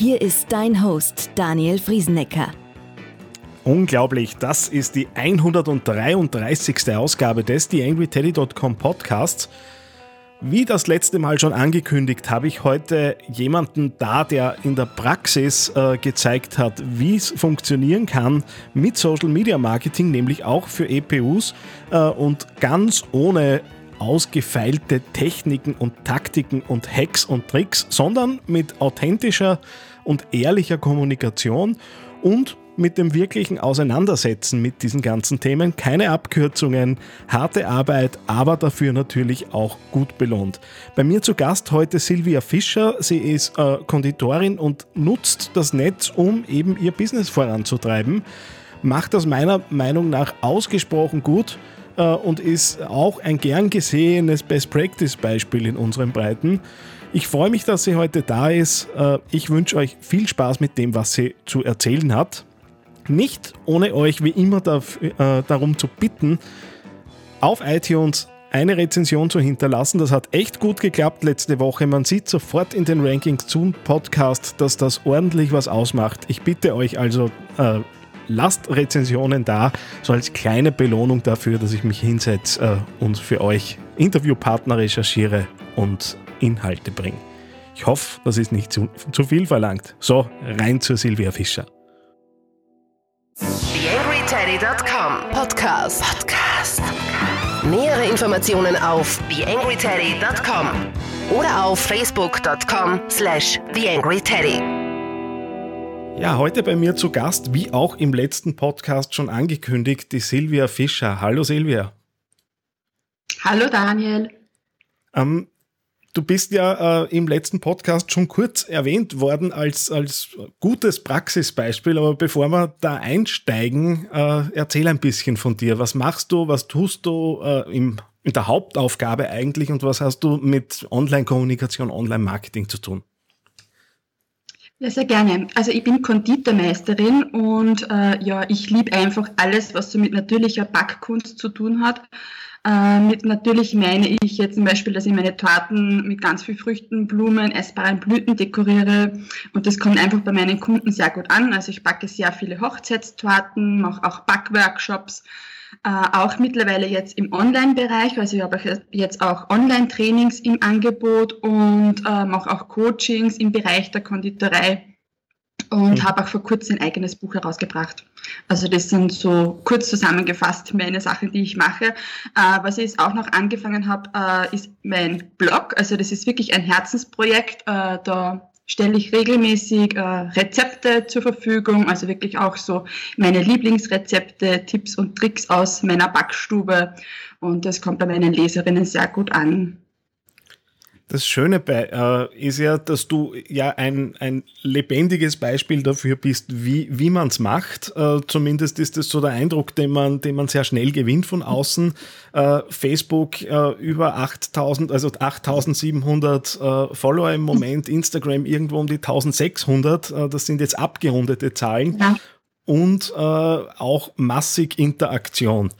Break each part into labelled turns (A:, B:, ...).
A: Hier ist dein Host Daniel Friesenecker.
B: Unglaublich, das ist die 133. Ausgabe des TheAngryTeddy.com Podcasts. Wie das letzte Mal schon angekündigt, habe ich heute jemanden da, der in der Praxis äh, gezeigt hat, wie es funktionieren kann mit Social Media Marketing, nämlich auch für EPUs äh, und ganz ohne ausgefeilte Techniken und Taktiken und Hacks und Tricks, sondern mit authentischer und ehrlicher Kommunikation und mit dem wirklichen Auseinandersetzen mit diesen ganzen Themen. Keine Abkürzungen, harte Arbeit, aber dafür natürlich auch gut belohnt. Bei mir zu Gast heute Silvia Fischer. Sie ist äh, Konditorin und nutzt das Netz, um eben ihr Business voranzutreiben. Macht das meiner Meinung nach ausgesprochen gut äh, und ist auch ein gern gesehenes Best Practice Beispiel in unseren Breiten. Ich freue mich, dass sie heute da ist. Äh, ich wünsche euch viel Spaß mit dem, was sie zu erzählen hat. Nicht ohne euch wie immer äh, darum zu bitten, auf iTunes eine Rezension zu hinterlassen. Das hat echt gut geklappt letzte Woche. Man sieht sofort in den Rankings zum Podcast, dass das ordentlich was ausmacht. Ich bitte euch also, äh, lasst Rezensionen da, so als kleine Belohnung dafür, dass ich mich hinsetze und für euch Interviewpartner recherchiere und Inhalte bringe. Ich hoffe, das ist nicht zu, zu viel verlangt. So, rein zur Silvia Fischer.
C: TheAngryTeddy.com Podcast. Podcast. Nähere Informationen auf TheAngryTeddy.com oder auf Facebook.com slash TheAngryTeddy.
B: Ja, heute bei mir zu Gast, wie auch im letzten Podcast schon angekündigt, die Silvia Fischer. Hallo Silvia.
D: Hallo Daniel.
B: Ähm, Du bist ja äh, im letzten Podcast schon kurz erwähnt worden als, als gutes Praxisbeispiel, aber bevor wir da einsteigen, äh, erzähl ein bisschen von dir. Was machst du, was tust du äh, im, in der Hauptaufgabe eigentlich und was hast du mit Online-Kommunikation, Online-Marketing zu tun?
D: Ja, sehr gerne. Also ich bin Konditormeisterin und äh, ja, ich liebe einfach alles, was so mit natürlicher Backkunst zu tun hat. Mit natürlich meine ich jetzt zum Beispiel, dass ich meine Torten mit ganz viel Früchten, Blumen, essbaren Blüten dekoriere und das kommt einfach bei meinen Kunden sehr gut an. Also ich backe sehr viele Hochzeitstorten, mache auch Backworkshops, äh, auch mittlerweile jetzt im Online-Bereich. Also ich habe jetzt auch Online-Trainings im Angebot und äh, mache auch Coachings im Bereich der Konditorei und mhm. habe auch vor kurzem ein eigenes Buch herausgebracht. Also das sind so kurz zusammengefasst meine Sachen, die ich mache. Äh, was ich auch noch angefangen habe, äh, ist mein Blog. Also das ist wirklich ein Herzensprojekt. Äh, da stelle ich regelmäßig äh, Rezepte zur Verfügung, also wirklich auch so meine Lieblingsrezepte, Tipps und Tricks aus meiner Backstube. Und das kommt bei meinen Leserinnen sehr gut an.
B: Das Schöne bei, äh, ist ja, dass du ja ein, ein lebendiges Beispiel dafür bist, wie, wie man es macht. Äh, zumindest ist das so der Eindruck, den man, den man sehr schnell gewinnt von außen. Äh, Facebook äh, über 8000, also 8700 äh, Follower im Moment, Instagram irgendwo um die 1600. Äh, das sind jetzt abgerundete Zahlen. Ja. Und auch massig Interaktion.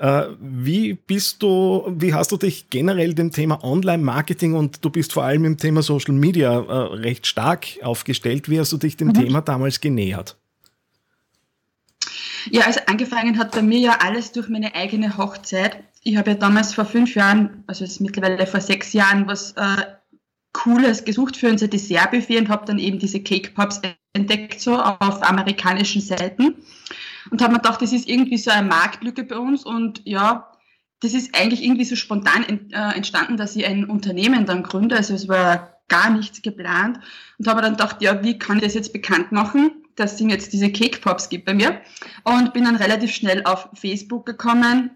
B: Äh, wie bist du, wie hast du dich generell dem Thema Online-Marketing und du bist vor allem im Thema Social Media äh, recht stark aufgestellt. Wie hast du dich dem mhm. Thema damals genähert?
D: Ja, also angefangen hat bei mir ja alles durch meine eigene Hochzeit. Ich habe ja damals vor fünf Jahren, also jetzt mittlerweile vor sechs Jahren, was äh, Cooles gesucht für unser Dessertbuffet und habe dann eben diese Cake Pops entdeckt, so auf amerikanischen Seiten. Und habe mir gedacht, das ist irgendwie so eine Marktlücke bei uns. Und ja, das ist eigentlich irgendwie so spontan äh, entstanden, dass ich ein Unternehmen dann gründe. Also es war gar nichts geplant. Und habe dann gedacht, ja, wie kann ich das jetzt bekannt machen, dass es jetzt diese Cake Pops gibt bei mir? Und bin dann relativ schnell auf Facebook gekommen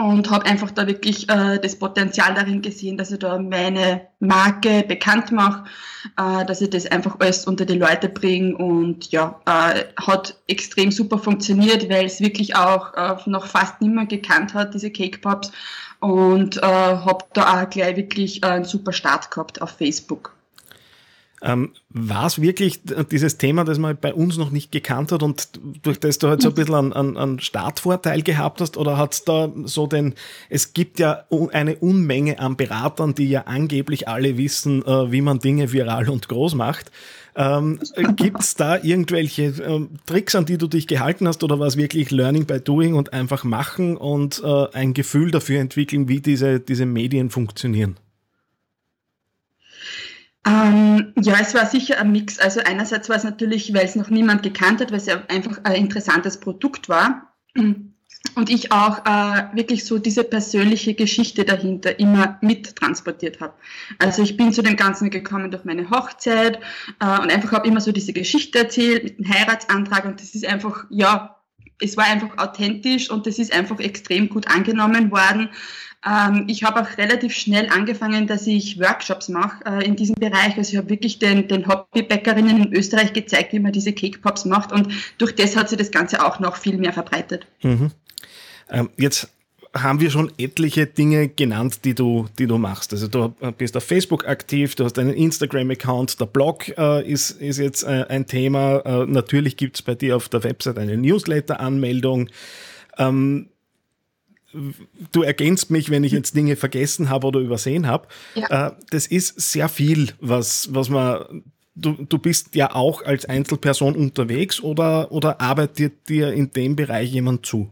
D: und habe einfach da wirklich äh, das Potenzial darin gesehen, dass ich da meine Marke bekannt mache, äh, dass ich das einfach alles unter die Leute bringe und ja, äh, hat extrem super funktioniert, weil es wirklich auch äh, noch fast niemand gekannt hat, diese Cake Pops und äh, habe da auch gleich wirklich einen super Start gehabt auf Facebook.
B: Ähm, war es wirklich dieses Thema, das man bei uns noch nicht gekannt hat und durch das du halt so ein bisschen einen, einen, einen Startvorteil gehabt hast oder hat es da so den, es gibt ja eine Unmenge an Beratern, die ja angeblich alle wissen, äh, wie man Dinge viral und groß macht. Ähm, Gibt es da irgendwelche äh, Tricks, an die du dich gehalten hast oder war es wirklich Learning by Doing und einfach machen und äh, ein Gefühl dafür entwickeln, wie diese, diese Medien funktionieren?
D: Ähm, ja, es war sicher ein Mix. Also einerseits war es natürlich, weil es noch niemand gekannt hat, weil es ja einfach ein interessantes Produkt war. Und ich auch äh, wirklich so diese persönliche Geschichte dahinter immer mittransportiert habe. Also ich bin zu dem Ganzen gekommen durch meine Hochzeit äh, und einfach habe immer so diese Geschichte erzählt mit dem Heiratsantrag und das ist einfach, ja, es war einfach authentisch und das ist einfach extrem gut angenommen worden. Ähm, ich habe auch relativ schnell angefangen, dass ich Workshops mache äh, in diesem Bereich. Also ich habe wirklich den, den Hobbybäckerinnen in Österreich gezeigt, wie man diese Cake Pops macht und durch das hat sich das Ganze auch noch viel mehr verbreitet.
B: Mhm. Ähm, jetzt haben wir schon etliche Dinge genannt, die du, die du machst. Also du bist auf Facebook aktiv, du hast einen Instagram-Account, der Blog äh, ist, ist jetzt äh, ein Thema. Äh, natürlich gibt es bei dir auf der Website eine Newsletter-Anmeldung. Ähm, du ergänzt mich, wenn ich jetzt Dinge vergessen habe oder übersehen habe. Ja. Äh, das ist sehr viel, was, was man. Du, du bist ja auch als Einzelperson unterwegs oder, oder arbeitet dir in dem Bereich jemand zu?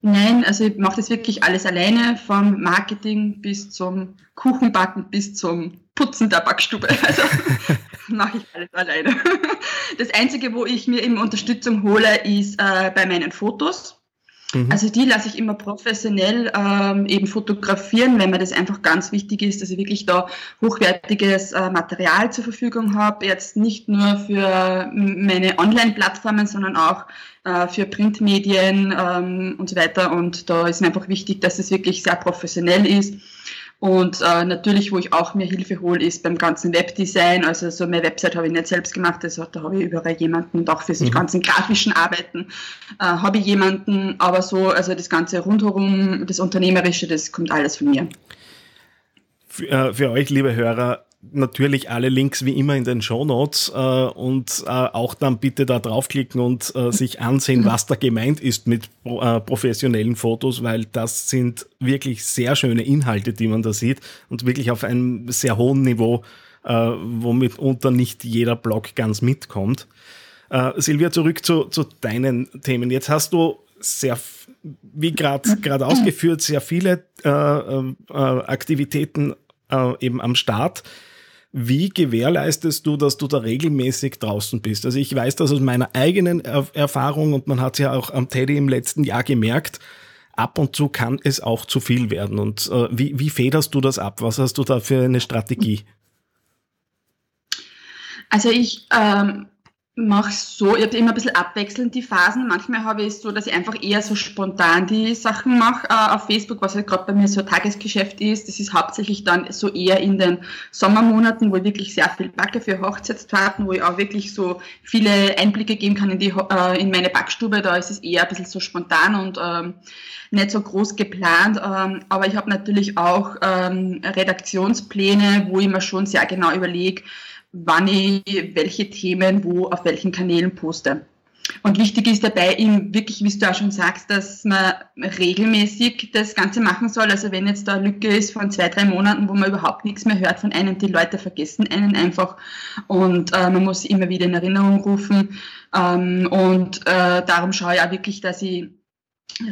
D: Nein, also ich mache das wirklich alles alleine, vom Marketing bis zum Kuchenbacken bis zum Putzen der Backstube. Also mache ich alles alleine. Das Einzige, wo ich mir eben Unterstützung hole, ist äh, bei meinen Fotos. Mhm. Also die lasse ich immer professionell ähm, eben fotografieren, wenn mir das einfach ganz wichtig ist, dass ich wirklich da hochwertiges äh, Material zur Verfügung habe. Jetzt nicht nur für meine Online-Plattformen, sondern auch äh, für Printmedien ähm, und so weiter. Und da ist mir einfach wichtig, dass es wirklich sehr professionell ist und äh, natürlich, wo ich auch mir Hilfe hole, ist beim ganzen Webdesign. Also so meine Website habe ich nicht selbst gemacht, also da habe ich überall jemanden und auch für die mhm. ganzen grafischen Arbeiten äh, habe ich jemanden. Aber so, also das ganze rundherum, das Unternehmerische, das kommt alles von mir.
B: Für, äh, für euch, liebe Hörer, natürlich alle Links wie immer in den Show Notes äh, und äh, auch dann bitte da draufklicken und äh, sich ansehen, was da gemeint ist mit äh, professionellen Fotos, weil das sind wirklich sehr schöne Inhalte, die man da sieht und wirklich auf einem sehr hohen Niveau, äh, womit unter nicht jeder Blog ganz mitkommt. Äh, Silvia, zurück zu, zu deinen Themen. Jetzt hast du sehr, wie gerade ausgeführt, sehr viele Aktivitäten eben am Start. Wie gewährleistest du, dass du da regelmäßig draußen bist? Also ich weiß das aus meiner eigenen Erfahrung und man hat es ja auch am Teddy im letzten Jahr gemerkt, ab und zu kann es auch zu viel werden. Und äh, wie, wie federst du das ab? Was hast du da für eine Strategie?
D: Also ich ähm, mache so, ich habe immer ein bisschen abwechselnd die Phasen. Manchmal habe ich es so, dass ich einfach eher so spontan die Sachen mache äh, auf Facebook, was halt gerade bei mir so Tagesgeschäft ist. Das ist hauptsächlich dann so eher in den Sommermonaten, wo ich wirklich sehr viel backe für Hochzeitstorten, wo ich auch wirklich so viele Einblicke geben kann in, die, äh, in meine Backstube. Da ist es eher ein bisschen so spontan und ähm, nicht so groß geplant. Ähm, aber ich habe natürlich auch ähm, Redaktionspläne, wo ich mir schon sehr genau überlege, wann ich welche Themen wo auf welchen Kanälen poste. Und wichtig ist dabei eben wirklich, wie du auch schon sagst, dass man regelmäßig das Ganze machen soll. Also wenn jetzt da eine Lücke ist von zwei, drei Monaten, wo man überhaupt nichts mehr hört von einem, die Leute vergessen einen einfach und äh, man muss immer wieder in Erinnerung rufen. Ähm, und äh, darum schaue ich auch wirklich, dass ich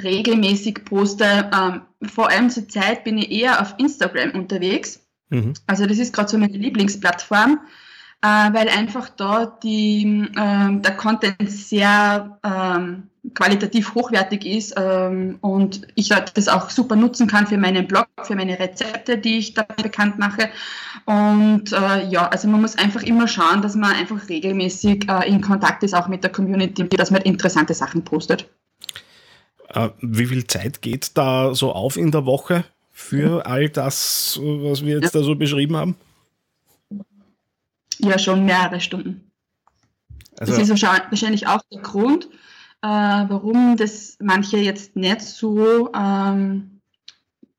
D: regelmäßig poste. Ähm, vor allem zur Zeit bin ich eher auf Instagram unterwegs. Mhm. Also das ist gerade so meine Lieblingsplattform weil einfach dort die, äh, der Content sehr ähm, qualitativ hochwertig ist ähm, und ich das auch super nutzen kann für meinen Blog, für meine Rezepte, die ich da bekannt mache. Und äh, ja, also man muss einfach immer schauen, dass man einfach regelmäßig äh, in Kontakt ist, auch mit der Community, dass man interessante Sachen postet.
B: Äh, wie viel Zeit geht da so auf in der Woche für all das, was wir jetzt ja. da so beschrieben haben?
D: Ja, schon mehrere Stunden. Also, das ist wahrscheinlich auch der Grund, äh, warum das manche jetzt nicht so ähm,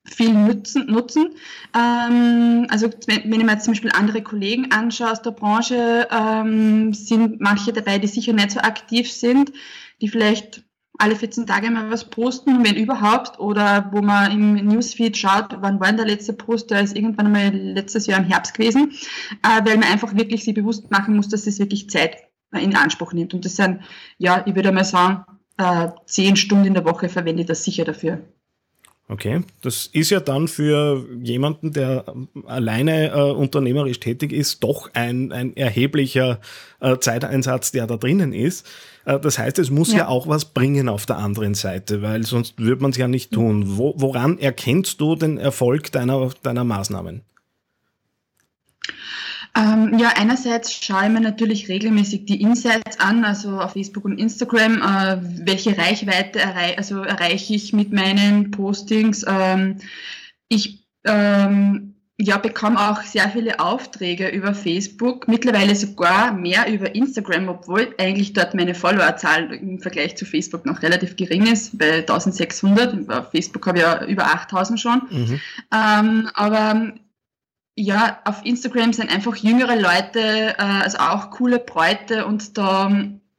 D: viel nutzen. nutzen. Ähm, also wenn, wenn ich mir jetzt zum Beispiel andere Kollegen anschaue aus der Branche, ähm, sind manche dabei, die sicher nicht so aktiv sind, die vielleicht alle 14 Tage mal was posten, wenn überhaupt, oder wo man im Newsfeed schaut, wann war denn der letzte Post, der ist irgendwann mal letztes Jahr im Herbst gewesen, äh, weil man einfach wirklich sich bewusst machen muss, dass es wirklich Zeit in Anspruch nimmt. Und das sind, ja, ich würde mal sagen, äh, zehn Stunden in der Woche verwende ich das sicher dafür.
B: Okay, das ist ja dann für jemanden, der alleine äh, unternehmerisch tätig ist, doch ein, ein erheblicher äh, Zeiteinsatz, der da drinnen ist. Äh, das heißt, es muss ja. ja. auch was bringen auf der anderen Seite, weil sonst würde man es ja nicht tun. Wo, woran erkennst du den Erfolg deiner, deiner Maßnahmen?
D: Ähm, ja, einerseits schaue ich mir natürlich regelmäßig die Insights an, also auf Facebook und Instagram, äh, welche Reichweite errei also erreiche ich mit meinen Postings. Ähm, ich ähm, ja, bekomme auch sehr viele Aufträge über Facebook, mittlerweile sogar mehr über Instagram, obwohl eigentlich dort meine Followerzahl im Vergleich zu Facebook noch relativ gering ist, bei 1600. Auf Facebook habe ich ja über 8000 schon. Mhm. Ähm, aber ja, auf Instagram sind einfach jüngere Leute, äh, also auch coole Bräute und da,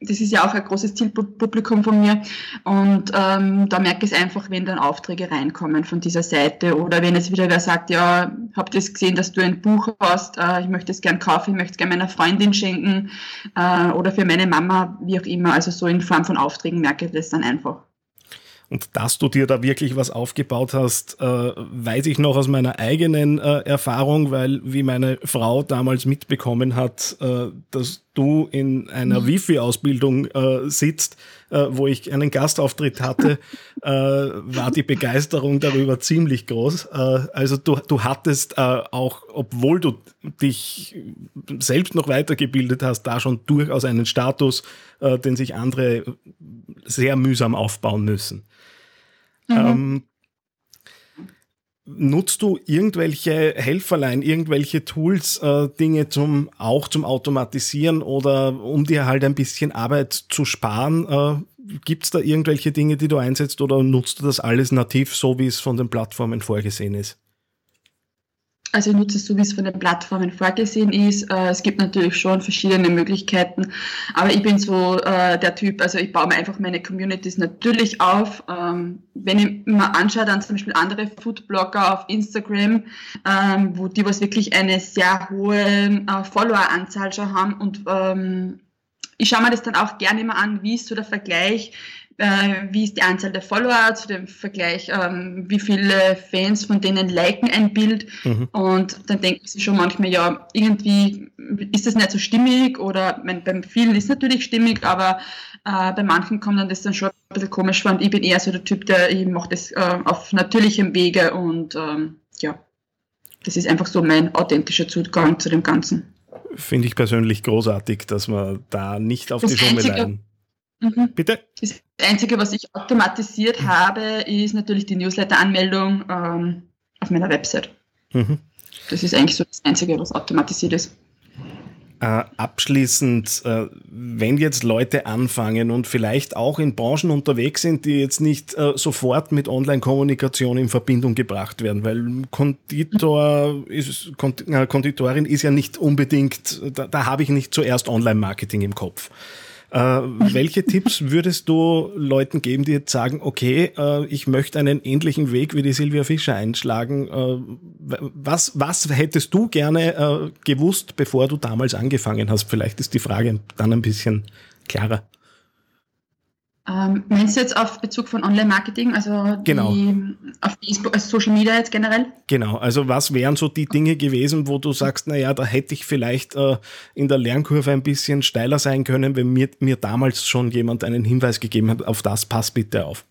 D: das ist ja auch ein großes Zielpublikum von mir und ähm, da merke ich es einfach, wenn dann Aufträge reinkommen von dieser Seite oder wenn jetzt wieder wer sagt, ja, habt ihr gesehen, dass du ein Buch hast, äh, ich möchte es gern kaufen, ich möchte es gern meiner Freundin schenken äh, oder für meine Mama, wie auch immer, also so in Form von Aufträgen merke ich das dann einfach.
B: Und dass du dir da wirklich was aufgebaut hast, äh, weiß ich noch aus meiner eigenen äh, Erfahrung, weil wie meine Frau damals mitbekommen hat, äh, dass du in einer mhm. Wifi-Ausbildung äh, sitzt, äh, wo ich einen Gastauftritt hatte, äh, war die Begeisterung darüber ziemlich groß. Äh, also du, du hattest äh, auch, obwohl du dich selbst noch weitergebildet hast, da schon durchaus einen Status, äh, den sich andere sehr mühsam aufbauen müssen. Mhm. Ähm, nutzt du irgendwelche Helferlein, irgendwelche Tools, äh, Dinge zum auch zum Automatisieren oder um dir halt ein bisschen Arbeit zu sparen? Äh, Gibt es da irgendwelche Dinge, die du einsetzt oder nutzt du das alles nativ, so wie es von den Plattformen vorgesehen ist?
D: Also ich nutze es so, wie es von den Plattformen vorgesehen ist. Äh, es gibt natürlich schon verschiedene Möglichkeiten, aber ich bin so äh, der Typ, also ich baue mir einfach meine Communities natürlich auf. Ähm, wenn ich mir anschaue, dann zum Beispiel andere Foodblogger auf Instagram, ähm, wo die was wirklich eine sehr hohe äh, Followeranzahl schon haben und ähm, ich schaue mir das dann auch gerne immer an, wie ist so der Vergleich äh, wie ist die Anzahl der Follower zu dem Vergleich, ähm, wie viele Fans von denen liken ein Bild mhm. und dann denken sie schon manchmal, ja, irgendwie ist das nicht so stimmig oder mein, beim vielen ist natürlich stimmig, aber äh, bei manchen kommt dann das dann schon ein bisschen komisch vor und ich bin eher so der Typ, der ich mache das äh, auf natürlichem Wege und ähm, ja, das ist einfach so mein authentischer Zugang zu dem Ganzen.
B: Finde ich persönlich großartig, dass man da nicht auf das die Schummeleien
D: Mhm. Bitte? Das Einzige, was ich automatisiert mhm. habe, ist natürlich die Newsletter-Anmeldung ähm, auf meiner Website. Mhm. Das ist eigentlich so das Einzige, was automatisiert ist.
B: Äh, abschließend, äh, wenn jetzt Leute anfangen und vielleicht auch in Branchen unterwegs sind, die jetzt nicht äh, sofort mit Online-Kommunikation in Verbindung gebracht werden, weil Konditor ist, äh, Konditorin ist ja nicht unbedingt, da, da habe ich nicht zuerst Online-Marketing im Kopf. Äh, welche Tipps würdest du Leuten geben, die jetzt sagen, okay, äh, ich möchte einen ähnlichen Weg wie die Silvia Fischer einschlagen? Äh, was, was hättest du gerne äh, gewusst, bevor du damals angefangen hast? Vielleicht ist die Frage dann ein bisschen klarer.
D: Ähm, meinst du jetzt auf Bezug von Online-Marketing, also
B: genau.
D: auf Facebook, also Social Media jetzt generell?
B: Genau, also was wären so die Dinge gewesen, wo du sagst, naja, da hätte ich vielleicht äh, in der Lernkurve ein bisschen steiler sein können, wenn mir, mir damals schon jemand einen Hinweis gegeben hat, auf das pass bitte auf.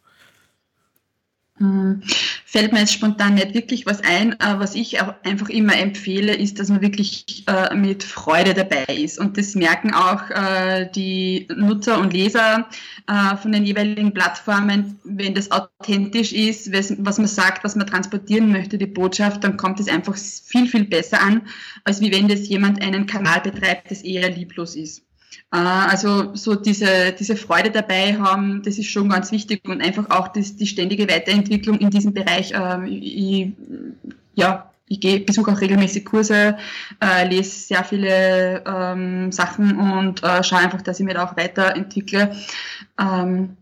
D: Hm, fällt mir jetzt spontan nicht wirklich was ein. Äh, was ich auch einfach immer empfehle, ist, dass man wirklich äh, mit Freude dabei ist. Und das merken auch äh, die Nutzer und Leser von den jeweiligen Plattformen. Wenn das authentisch ist, was man sagt, was man transportieren möchte, die Botschaft, dann kommt es einfach viel, viel besser an, als wie wenn das jemand einen Kanal betreibt, das eher lieblos ist. Ah, also so diese, diese Freude dabei haben, das ist schon ganz wichtig und einfach auch das, die ständige Weiterentwicklung in diesem Bereich. Ähm, ich, ja, ich gehe, besuche auch regelmäßig Kurse, äh, lese sehr viele ähm, Sachen und äh, schaue einfach, dass ich mich da auch weiterentwickle. Ähm,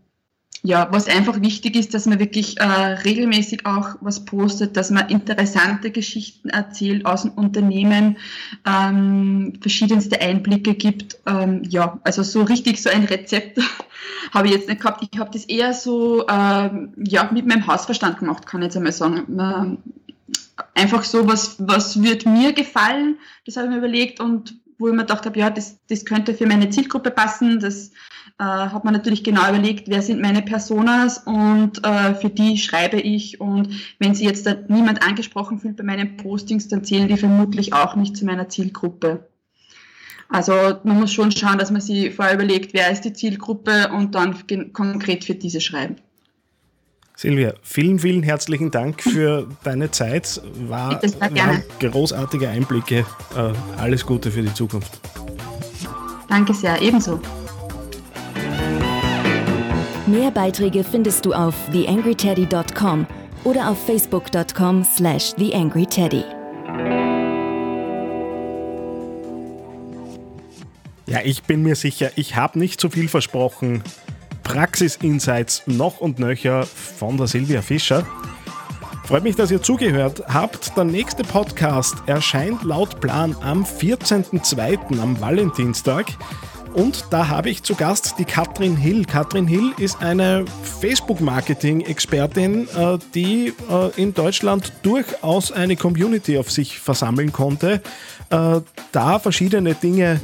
D: ja, was einfach wichtig ist, dass man wirklich äh, regelmäßig auch was postet, dass man interessante Geschichten erzählt aus dem Unternehmen, ähm, verschiedenste Einblicke gibt. Ähm, ja, also so richtig so ein Rezept habe ich jetzt nicht gehabt. Ich habe das eher so ähm, ja, mit meinem Hausverstand gemacht, kann ich jetzt einmal sagen. Ähm, einfach so, was, was wird mir gefallen, das habe ich mir überlegt und wo ich mir gedacht habe, ja, das, das könnte für meine Zielgruppe passen, das äh, hat man natürlich genau überlegt, wer sind meine Personas und äh, für die schreibe ich. Und wenn sie jetzt niemand angesprochen fühlt bei meinen Postings, dann zählen die vermutlich auch nicht zu meiner Zielgruppe. Also man muss schon schauen, dass man sich vorher überlegt, wer ist die Zielgruppe und dann konkret für diese schreiben.
B: Silvia, vielen, vielen herzlichen Dank für deine Zeit. War, waren großartige Einblicke. Äh, alles Gute für die Zukunft.
D: Danke sehr, ebenso.
A: Mehr Beiträge findest du auf theangryteddy.com oder auf facebook.com slash theangryteddy.
B: Ja, ich bin mir sicher, ich habe nicht so viel versprochen. Praxis-Insights noch und nöcher von der Silvia Fischer. Freut mich, dass ihr zugehört habt. Der nächste Podcast erscheint laut Plan am 14.02. am Valentinstag. Und da habe ich zu Gast die Katrin Hill. Katrin Hill ist eine Facebook-Marketing-Expertin, äh, die äh, in Deutschland durchaus eine Community auf sich versammeln konnte, äh, da verschiedene Dinge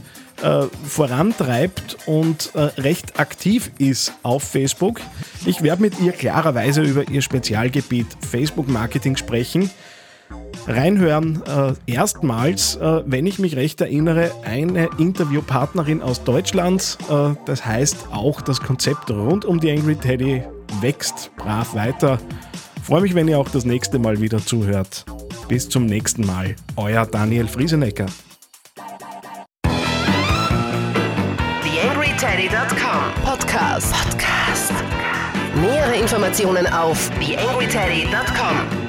B: vorantreibt und recht aktiv ist auf Facebook. Ich werde mit ihr klarerweise über ihr Spezialgebiet Facebook-Marketing sprechen. Reinhören äh, erstmals, äh, wenn ich mich recht erinnere, eine Interviewpartnerin aus Deutschland. Äh, das heißt, auch das Konzept rund um die Angry Teddy wächst brav weiter. Freue mich, wenn ihr auch das nächste Mal wieder zuhört. Bis zum nächsten Mal. Euer Daniel Friesenecker.
C: TheAngryTeddy.com Podcast. Podcast. Nähere Informationen auf TheAngryTeddy.com